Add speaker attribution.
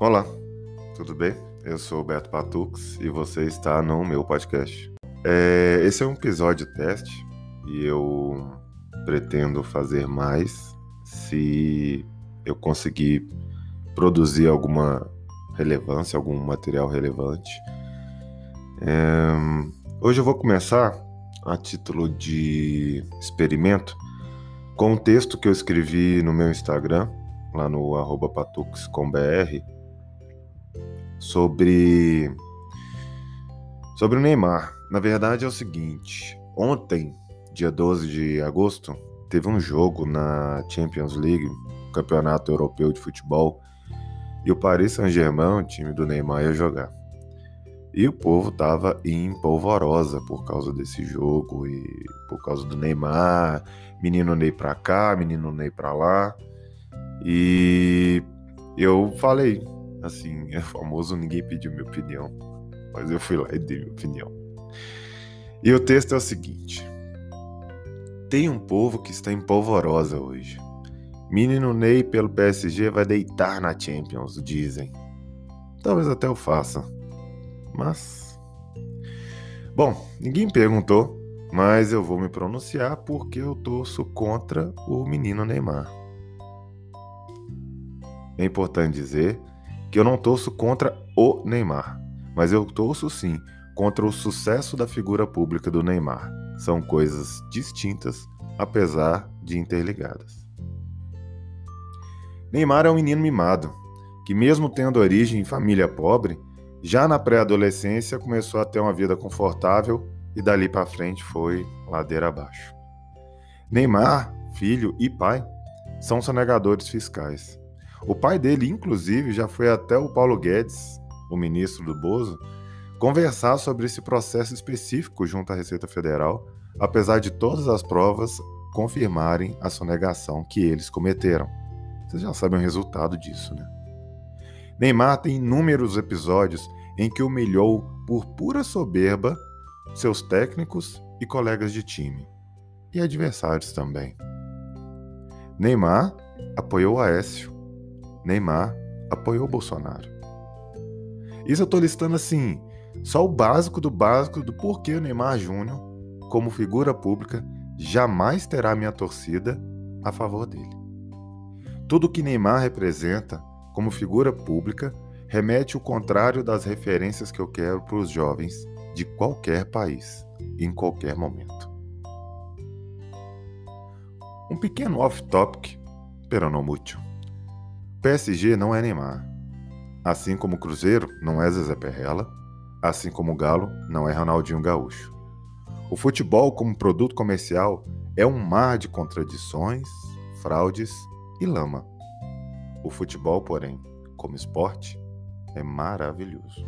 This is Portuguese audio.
Speaker 1: Olá, tudo bem? Eu sou o Beto Patux e você está no meu podcast. É, esse é um episódio teste e eu pretendo fazer mais se eu conseguir produzir alguma relevância, algum material relevante. É, hoje eu vou começar a título de experimento com um texto que eu escrevi no meu Instagram, lá no patuxcombr, sobre sobre o Neymar. Na verdade é o seguinte, ontem, dia 12 de agosto, teve um jogo na Champions League, Campeonato Europeu de Futebol, e o Paris Saint-Germain, o time do Neymar, ia jogar. E o povo tava em polvorosa por causa desse jogo e por causa do Neymar, menino Ney pra cá, menino Ney pra lá. E eu falei, assim, é famoso, ninguém pediu minha opinião, mas eu fui lá e dei minha opinião. E o texto é o seguinte: Tem um povo que está em polvorosa hoje. Menino Ney pelo PSG vai deitar na Champions, dizem. Talvez até eu faça. Mas. Bom, ninguém perguntou, mas eu vou me pronunciar porque eu torço contra o menino Neymar. É importante dizer que eu não torço contra o Neymar, mas eu torço sim contra o sucesso da figura pública do Neymar. São coisas distintas, apesar de interligadas. Neymar é um menino mimado, que, mesmo tendo origem em família pobre, já na pré-adolescência começou a ter uma vida confortável e dali para frente foi ladeira abaixo. Neymar, filho e pai, são sonegadores fiscais. O pai dele, inclusive, já foi até o Paulo Guedes, o ministro do Bozo, conversar sobre esse processo específico junto à Receita Federal, apesar de todas as provas confirmarem a sonegação que eles cometeram. Vocês já sabem o resultado disso, né? Neymar tem inúmeros episódios em que humilhou por pura soberba seus técnicos e colegas de time, e adversários também. Neymar apoiou Aécio, Neymar apoiou Bolsonaro. Isso eu estou listando assim, só o básico do básico do porquê o Neymar Júnior, como figura pública, jamais terá minha torcida a favor dele. Tudo que Neymar representa como figura pública remete o contrário das referências que eu quero para os jovens de qualquer país, em qualquer momento. Um pequeno off-topic, pero não muito. PSG não é Neymar. Assim como o Cruzeiro não é Zezé Perrella, assim como o Galo não é Ronaldinho Gaúcho. O futebol como produto comercial é um mar de contradições, fraudes e lama. O futebol, porém, como esporte, é maravilhoso.